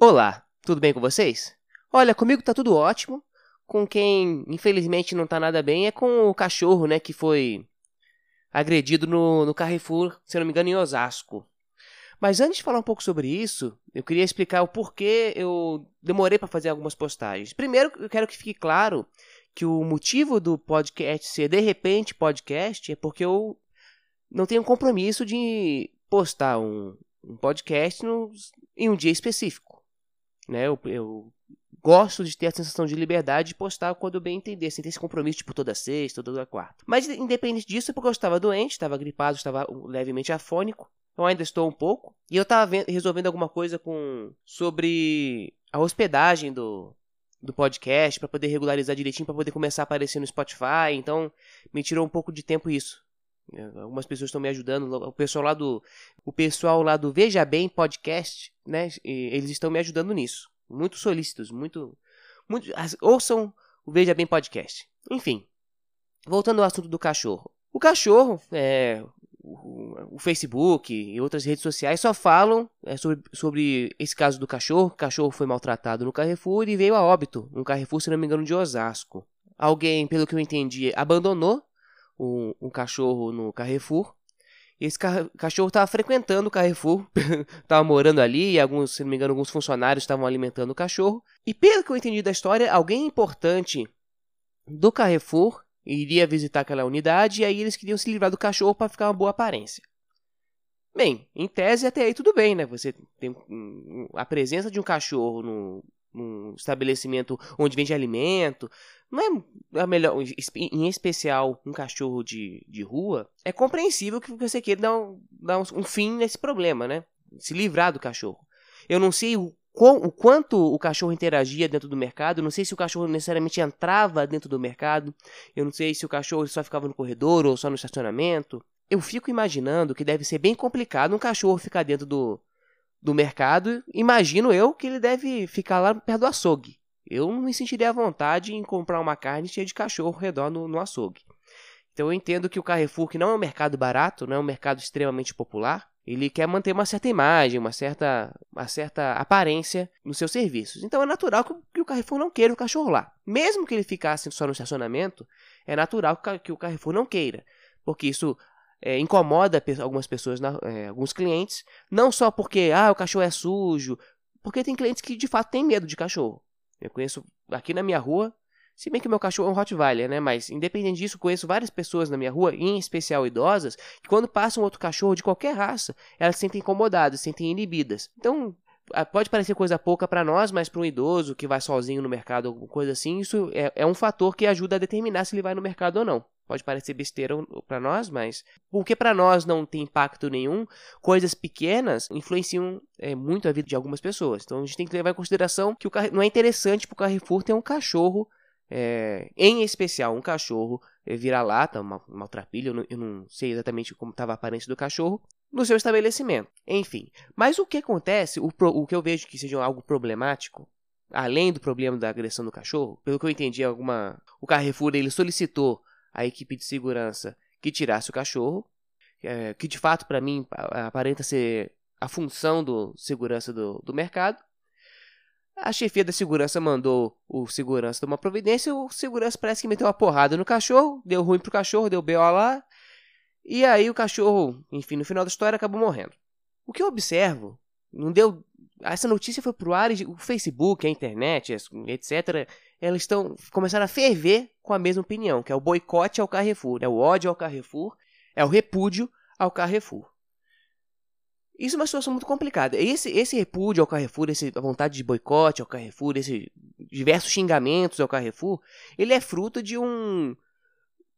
Olá, tudo bem com vocês? Olha, comigo tá tudo ótimo. Com quem infelizmente não tá nada bem é com o cachorro, né, que foi agredido no, no Carrefour, se não me engano, em Osasco. Mas antes de falar um pouco sobre isso, eu queria explicar o porquê eu demorei para fazer algumas postagens. Primeiro, eu quero que fique claro que o motivo do podcast ser de repente podcast é porque eu não tenho compromisso de postar um, um podcast no, em um dia específico. Né? Eu, eu, gosto de ter a sensação de liberdade de postar quando eu bem entender, sem ter esse compromisso tipo toda sexta, toda quarta. Mas independente disso, é porque eu estava doente, estava gripado, estava levemente afônico. Eu ainda estou um pouco. E eu estava resolvendo alguma coisa com sobre a hospedagem do, do podcast para poder regularizar direitinho, para poder começar a aparecer no Spotify. Então, me tirou um pouco de tempo isso. É, algumas pessoas estão me ajudando. O pessoal lá do, o pessoal lá do Veja Bem Podcast, né? Eles estão me ajudando nisso. Muito solícitos, muito, muito. Ouçam o Veja Bem Podcast. Enfim, voltando ao assunto do cachorro. O cachorro, é, o, o Facebook e outras redes sociais só falam é, sobre, sobre esse caso do cachorro. O cachorro foi maltratado no Carrefour e veio a óbito, no Carrefour, se não me engano, de Osasco. Alguém, pelo que eu entendi, abandonou um, um cachorro no Carrefour. Esse ca cachorro estava frequentando o Carrefour, estava morando ali, e alguns, se não me engano, alguns funcionários estavam alimentando o cachorro. E pelo que eu entendi da história, alguém importante do Carrefour iria visitar aquela unidade e aí eles queriam se livrar do cachorro para ficar uma boa aparência. Bem, em tese até aí tudo bem, né? Você tem a presença de um cachorro no, num estabelecimento onde vende alimento, não é a melhor, em especial um cachorro de, de rua, é compreensível que você queira dar, um, dar um, fim nesse problema, né? Se livrar do cachorro. Eu não sei o, o quanto o cachorro interagia dentro do mercado, não sei se o cachorro necessariamente entrava dentro do mercado, eu não sei se o cachorro só ficava no corredor ou só no estacionamento. Eu fico imaginando que deve ser bem complicado um cachorro ficar dentro do, do mercado. Imagino eu que ele deve ficar lá perto do açougue eu não me sentiria à vontade em comprar uma carne cheia de cachorro ao redor no, no açougue. Então eu entendo que o Carrefour, que não é um mercado barato, não é um mercado extremamente popular, ele quer manter uma certa imagem, uma certa, uma certa aparência nos seus serviços. Então é natural que o Carrefour não queira o cachorro lá. Mesmo que ele ficasse só no estacionamento, é natural que o Carrefour não queira, porque isso é, incomoda algumas pessoas, é, alguns clientes, não só porque ah, o cachorro é sujo, porque tem clientes que de fato têm medo de cachorro. Eu conheço aqui na minha rua, se bem que meu cachorro é um Rottweiler, né? Mas independente disso, conheço várias pessoas na minha rua, em especial idosas, que quando passa um outro cachorro de qualquer raça, elas se sentem incomodadas, se sentem inibidas. Então, pode parecer coisa pouca para nós, mas para um idoso que vai sozinho no mercado, alguma coisa assim, isso é, é um fator que ajuda a determinar se ele vai no mercado ou não. Pode parecer besteira para nós, mas porque para nós não tem impacto nenhum, coisas pequenas influenciam é, muito a vida de algumas pessoas. Então a gente tem que levar em consideração que o não é interessante para o Carrefour ter um cachorro, é, em especial um cachorro é, vira-lata, uma maltrapilha, eu eu não sei exatamente como estava a aparência do cachorro, no seu estabelecimento. Enfim, mas o que acontece, o, o que eu vejo que seja algo problemático, além do problema da agressão do cachorro, pelo que eu entendi, alguma, o Carrefour ele solicitou a equipe de segurança que tirasse o cachorro, é, que de fato para mim aparenta ser a função do segurança do, do mercado. A chefia da segurança mandou o segurança tomar providência. O segurança parece que meteu uma porrada no cachorro, deu ruim pro cachorro, deu B.O. lá. E aí o cachorro, enfim, no final da história acabou morrendo. O que eu observo, não deu. Essa notícia foi pro ar, o Facebook, a internet, etc elas estão começaram a ferver com a mesma opinião, que é o boicote ao Carrefour, é o ódio ao Carrefour, é o repúdio ao Carrefour. Isso é uma situação muito complicada. Esse, esse repúdio ao Carrefour, essa vontade de boicote ao Carrefour, esses diversos xingamentos ao Carrefour, ele é fruto de um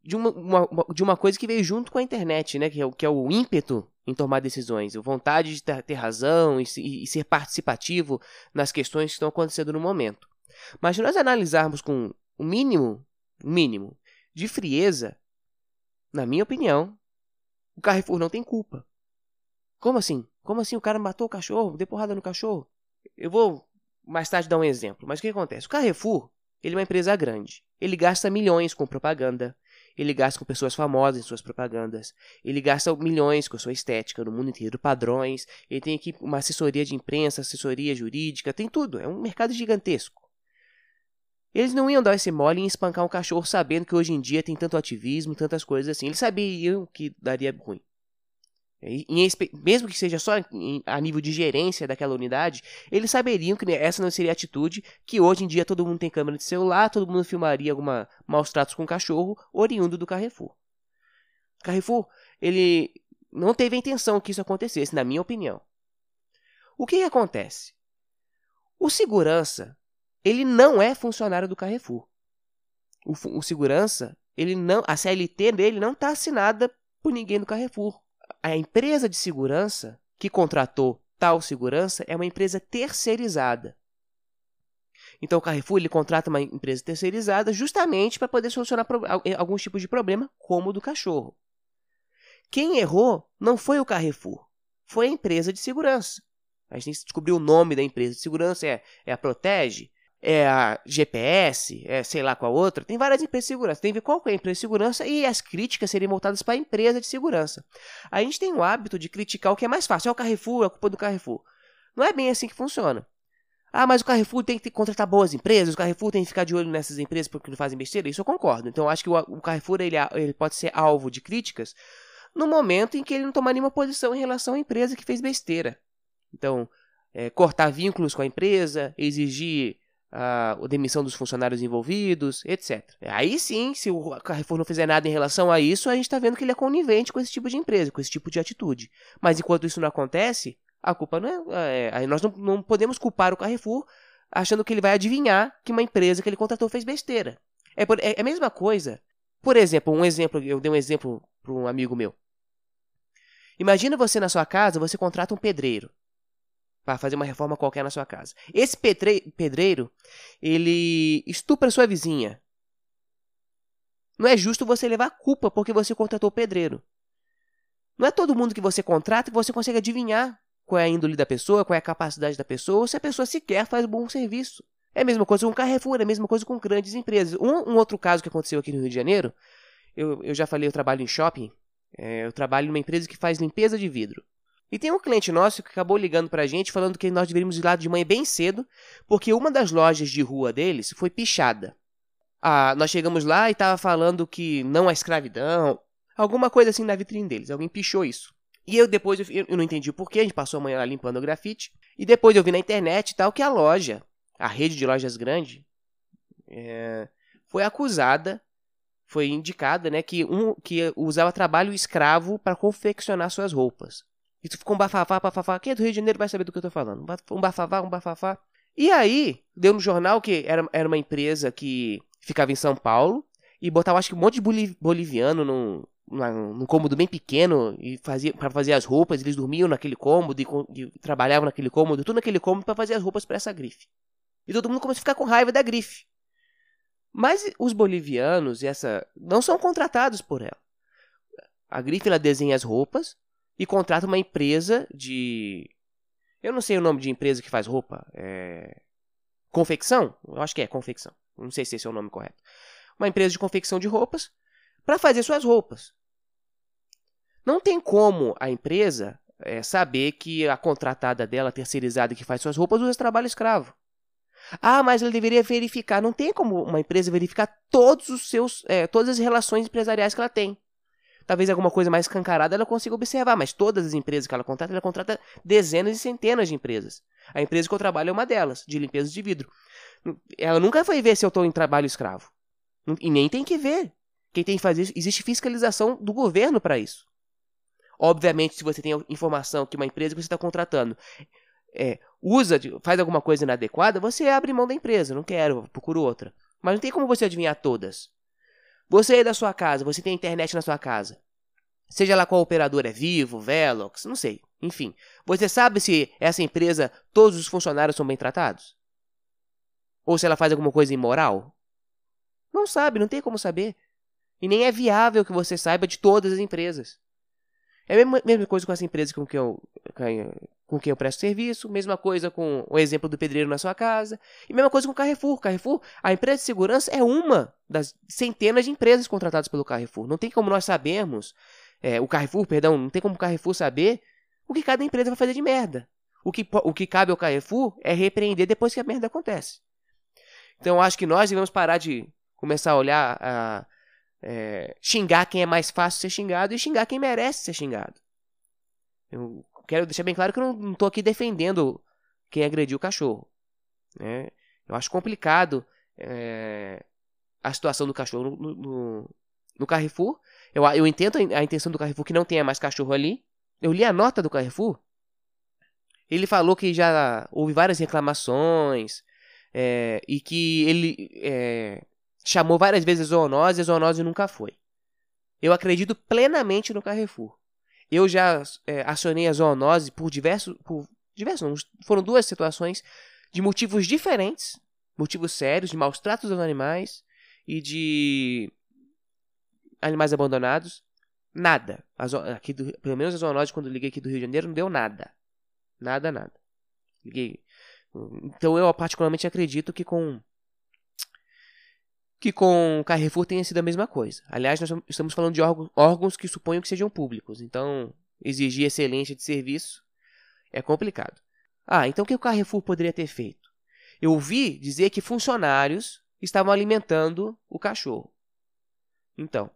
de uma, uma, de uma coisa que veio junto com a internet, né? Que é, que é o ímpeto em tomar decisões, a vontade de ter, ter razão e, e, ser participativo nas questões que estão acontecendo no momento. Mas se nós analisarmos com o mínimo, mínimo de frieza, na minha opinião, o Carrefour não tem culpa. Como assim? Como assim o cara matou o cachorro, deu porrada no cachorro? Eu vou mais tarde dar um exemplo, mas o que acontece? O Carrefour, ele é uma empresa grande. Ele gasta milhões com propaganda, ele gasta com pessoas famosas em suas propagandas, ele gasta milhões com a sua estética no mundo inteiro, padrões, ele tem aqui uma assessoria de imprensa, assessoria jurídica, tem tudo, é um mercado gigantesco. Eles não iam dar esse mole em espancar um cachorro sabendo que hoje em dia tem tanto ativismo, tantas coisas assim. Eles sabiam que daria ruim. Em, mesmo que seja só em, a nível de gerência daquela unidade, eles saberiam que essa não seria a atitude que hoje em dia todo mundo tem câmera de celular, todo mundo filmaria alguma maus tratos com cachorro oriundo do Carrefour. Carrefour, ele não teve a intenção que isso acontecesse, na minha opinião. O que acontece? O segurança, ele não é funcionário do Carrefour. O, o segurança, ele não, a CLT dele não está assinada por ninguém do Carrefour a empresa de segurança que contratou tal segurança é uma empresa terceirizada. Então o Carrefour ele contrata uma empresa terceirizada justamente para poder solucionar alguns tipos de problema, como o do cachorro. Quem errou não foi o Carrefour, foi a empresa de segurança. A gente descobriu o nome da empresa de segurança, é, é a Protege, é a GPS, é sei lá qual outra. Tem várias empresas de segurança. Tem que ver qual é a empresa de segurança e as críticas seriam voltadas para a empresa de segurança. A gente tem o hábito de criticar o que é mais fácil. É o Carrefour, é a culpa do Carrefour. Não é bem assim que funciona. Ah, mas o Carrefour tem que contratar boas empresas, o Carrefour tem que ficar de olho nessas empresas porque não fazem besteira. Isso eu concordo. Então eu acho que o, Carrefour ele, ele pode ser alvo de críticas no momento em que ele não tomar nenhuma posição em relação à empresa que fez besteira. Então, é, cortar vínculos com a empresa, exigir a, demissão dos funcionários envolvidos, etc. Aí sim, se o Carrefour não fizer nada em relação a isso, a gente está vendo que ele é conivente com esse tipo de empresa, com esse tipo de atitude. Mas enquanto isso não acontece, a culpa não é. é nós não, não podemos culpar o Carrefour achando que ele vai adivinhar que uma empresa que ele contratou fez besteira. É, é, é a mesma coisa. Por exemplo, um exemplo, eu dei um exemplo para um amigo meu. Imagina você na sua casa, você contrata um pedreiro para fazer uma reforma qualquer na sua casa. Esse pedreiro, ele estupra sua vizinha. Não é justo você levar a culpa porque você contratou o pedreiro. Não é todo mundo que você contrata que você consegue adivinhar qual é a índole da pessoa, qual é a capacidade da pessoa, ou se a pessoa sequer faz bom serviço. É a mesma coisa com Carrefour, é a mesma coisa com grandes empresas. Um, um outro caso que aconteceu aqui no Rio de Janeiro, eu, eu já falei, eu trabalho em shopping, é, eu trabalho numa empresa que faz limpeza de vidro. E tem um cliente nosso que acabou ligando pra gente falando que nós deveríamos ir lá de manhã bem cedo, porque uma das lojas de rua deles foi pichada. Ah, nós chegamos lá e tava falando que não há escravidão, alguma coisa assim na vitrine deles. Alguém pichou isso. E eu depois eu, eu não entendi o porquê, a gente passou a manhã lá limpando o grafite. E depois eu vi na internet e tal que a loja, a rede de lojas grande, é, foi acusada, foi indicada, né, que, um, que usava trabalho escravo para confeccionar suas roupas. Isso ficou um bafafá, bafafá. Quem é do Rio de Janeiro vai saber do que eu tô falando. Um bafafá, um bafafá. E aí, deu no jornal que era, era uma empresa que ficava em São Paulo e botava, acho que um monte de boliviano num, num cômodo bem pequeno e fazia para fazer as roupas. Eles dormiam naquele cômodo e, e trabalhavam naquele cômodo, tudo naquele cômodo para fazer as roupas para essa grife. E todo mundo começou a ficar com raiva da grife. Mas os bolivianos e essa não são contratados por ela. A grife ela desenha as roupas e contrata uma empresa de. Eu não sei o nome de empresa que faz roupa. É... Confecção? Eu acho que é confecção. Não sei se esse é o nome correto. Uma empresa de confecção de roupas para fazer suas roupas. Não tem como a empresa é, saber que a contratada dela, terceirizada que faz suas roupas, usa trabalho escravo. Ah, mas ela deveria verificar. Não tem como uma empresa verificar todos os seus, é, todas as relações empresariais que ela tem talvez alguma coisa mais escancarada ela consiga observar, mas todas as empresas que ela contrata, ela contrata dezenas e centenas de empresas. A empresa que eu trabalho é uma delas, de limpeza de vidro. Ela nunca foi ver se eu estou em trabalho escravo. E nem tem que ver. Quem tem que fazer isso, existe fiscalização do governo para isso. Obviamente, se você tem informação que uma empresa que você está contratando é, usa, faz alguma coisa inadequada, você abre mão da empresa. Não quero, procuro outra. Mas não tem como você adivinhar todas. Você aí da sua casa, você tem internet na sua casa. Seja lá qual operador é Vivo, Velox, não sei. Enfim, você sabe se essa empresa, todos os funcionários são bem tratados? Ou se ela faz alguma coisa imoral? Não sabe, não tem como saber. E nem é viável que você saiba de todas as empresas. É a mesma, mesma coisa com essa empresa com que eu, com quem eu presto serviço, mesma coisa com o exemplo do pedreiro na sua casa, e mesma coisa com o Carrefour. Carrefour, a empresa de segurança é uma das centenas de empresas contratadas pelo Carrefour. Não tem como nós sabermos, é, o Carrefour, perdão, não tem como o Carrefour saber o que cada empresa vai fazer de merda. O que, o que cabe ao Carrefour é repreender depois que a merda acontece. Então acho que nós devemos parar de começar a olhar, a é, xingar quem é mais fácil ser xingado e xingar quem merece ser xingado. Eu quero deixar bem claro que eu não estou aqui defendendo quem agrediu o cachorro. Né? Eu acho complicado é, a situação do cachorro no, no, no Carrefour. Eu, eu entendo a intenção do Carrefour que não tenha mais cachorro ali. Eu li a nota do Carrefour. Ele falou que já houve várias reclamações, é, e que ele é, chamou várias vezes zoonose e a zoonose nunca foi. Eu acredito plenamente no Carrefour. Eu já é, acionei a zoonose por diversos. Por diversos não, foram duas situações de motivos diferentes, motivos sérios, de maus tratos aos animais e de animais abandonados. Nada. aqui do, pelo menos a zoonose, quando liguei aqui do Rio de Janeiro, não deu nada. Nada, nada. Liguei então eu particularmente acredito que com que com Carrefour tenha sido a mesma coisa. Aliás, nós estamos falando de órgãos que suponho que sejam públicos, então exigir excelência de serviço é complicado. Ah, então o que o Carrefour poderia ter feito? Eu ouvi dizer que funcionários estavam alimentando o cachorro. Então,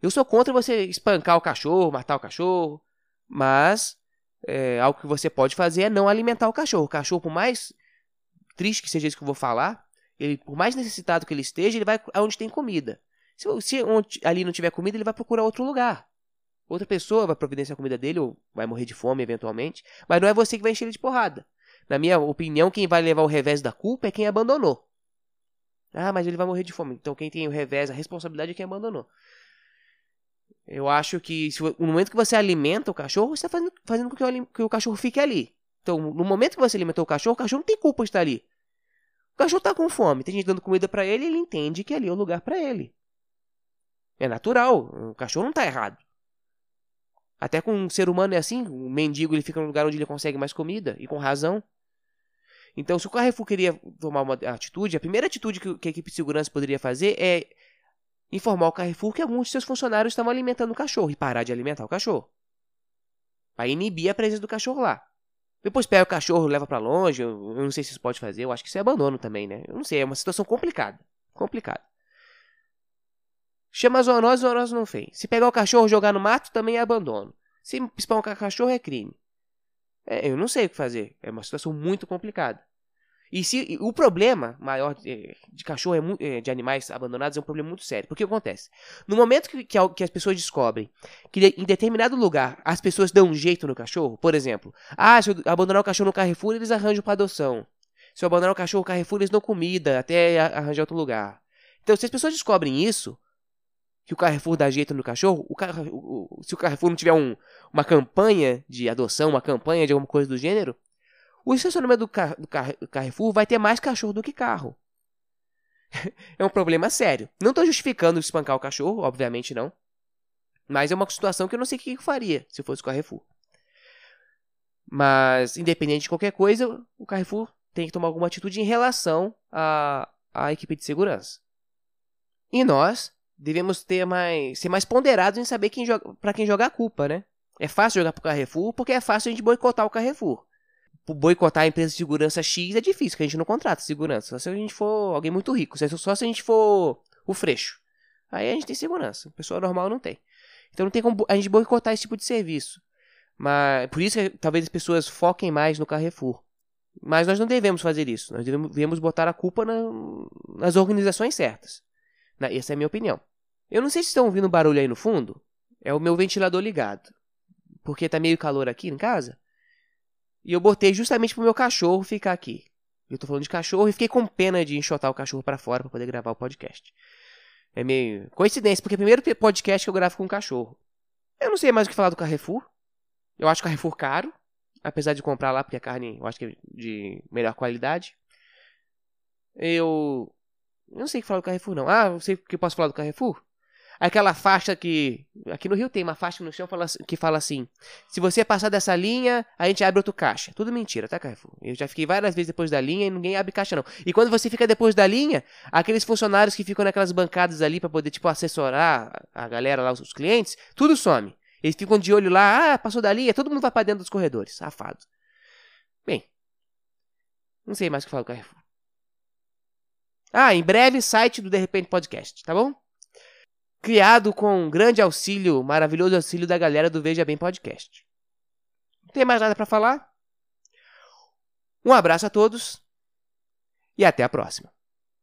eu sou contra você espancar o cachorro, matar o cachorro, mas é, algo que você pode fazer é não alimentar o cachorro. O cachorro, por mais triste que seja isso que eu vou falar, ele, por mais necessitado que ele esteja, ele vai aonde tem comida. Se, se onde, ali não tiver comida, ele vai procurar outro lugar. Outra pessoa vai providenciar a comida dele ou vai morrer de fome eventualmente, mas não é você que vai encher ele de porrada. Na minha opinião, quem vai levar o revés da culpa é quem abandonou. Ah, mas ele vai morrer de fome. Então quem tem o revés, a responsabilidade é quem abandonou. Eu acho que se, no momento que você alimenta o cachorro, você está fazendo, fazendo com que o, que o cachorro fique ali. Então, no momento que você alimentou o cachorro, o cachorro não tem culpa de estar ali. O cachorro está com fome, tem gente dando comida para ele, ele entende que ali é o lugar para ele. É natural, o cachorro não está errado. Até com um ser humano é assim, o mendigo ele fica no lugar onde ele consegue mais comida, e com razão. Então, se o Carrefour queria tomar uma atitude, a primeira atitude que, que a equipe de segurança poderia fazer é informar o Carrefour que alguns de seus funcionários estavam alimentando o cachorro e parar de alimentar o cachorro. Para inibir a presença do cachorro lá. Depois pega o cachorro, leva para longe. Eu, não sei se isso pode fazer. Eu acho que isso é abandono também, né? Eu não sei. É uma situação complicada. Complicada. Chama zoonose, zoonose não fez. Se pegar o cachorro e jogar no mato, também é abandono. Se espancar o cachorro, é crime. É, eu não sei o que fazer. É uma situação muito complicada. E se o problema maior de, de cachorro, é, é, de animais abandonados, é um problema muito sério. Porque o que acontece? No momento que, que, que, as pessoas descobrem que em determinado lugar as pessoas dão um jeito no cachorro, por exemplo, ah, se eu abandonar o cachorro no Carrefour, eles arranjam para adoção. Se eu abandonar o cachorro no Carrefour, eles dão comida até arranjar outro lugar. Então, se as pessoas descobrem isso, que o Carrefour dá jeito no cachorro, o, o, se o Carrefour não tiver um, uma campanha de adoção, uma campanha de alguma coisa do gênero, o estacionamento do, car do, car Carrefour vai ter mais cachorro do que carro. é um problema sério. Não estou justificando espancar o cachorro, obviamente não. Mas é uma situação que eu não sei o que eu faria se fosse o Carrefour. Mas, independente de qualquer coisa, o Carrefour tem que tomar alguma atitude em relação à, à equipe de segurança. E nós devemos ter mais, ser mais ponderados em saber quem para quem jogar a culpa, né? É fácil jogar pro Carrefour porque é fácil a gente boicotar o Carrefour boicotar a empresa de segurança X é difícil, que a gente não contrata segurança. Só se a gente for alguém muito rico. Só se a gente for o freixo. Aí a gente tem segurança. Pessoa normal não tem. Então não tem como a gente boicotar esse tipo de serviço. Mas por isso que talvez as pessoas foquem mais no Carrefour. Mas nós não devemos fazer isso. Nós devemos, devemos botar a culpa na, nas organizações certas. Essa é a minha opinião. Eu não sei se estão ouvindo barulho aí no fundo. É o meu ventilador ligado. Porque tá meio calor aqui em casa. E eu botei justamente pro meu cachorro ficar aqui. Eu tô falando de cachorro e fiquei com pena de enxotar o cachorro para fora para poder gravar o podcast. É meio coincidência, porque é o primeiro podcast que eu gravo com um cachorro. Eu não sei mais o que falar do Carrefour. Eu acho o Carrefour caro, apesar de comprar lá porque a carne eu acho que é de melhor qualidade. Eu, eu não sei o que falar do Carrefour não. Ah, eu sei o que eu posso falar do Carrefour. Aquela faixa que. Aqui no Rio tem uma faixa no chão que fala assim: se você passar dessa linha, a gente abre outro caixa. Tudo mentira, tá, Carrefour? Eu já fiquei várias vezes depois da linha e ninguém abre caixa, não. E quando você fica depois da linha, aqueles funcionários que ficam naquelas bancadas ali para poder, tipo, assessorar a galera lá, os clientes, tudo some. Eles ficam de olho lá, ah, passou da linha, todo mundo vai pra dentro dos corredores. Safado. Bem, não sei mais o que falar do Carrefour. Ah, em breve, site do De Repente Podcast, tá bom? Criado com um grande auxílio, maravilhoso auxílio da galera do Veja Bem Podcast. Não tem mais nada para falar? Um abraço a todos e até a próxima.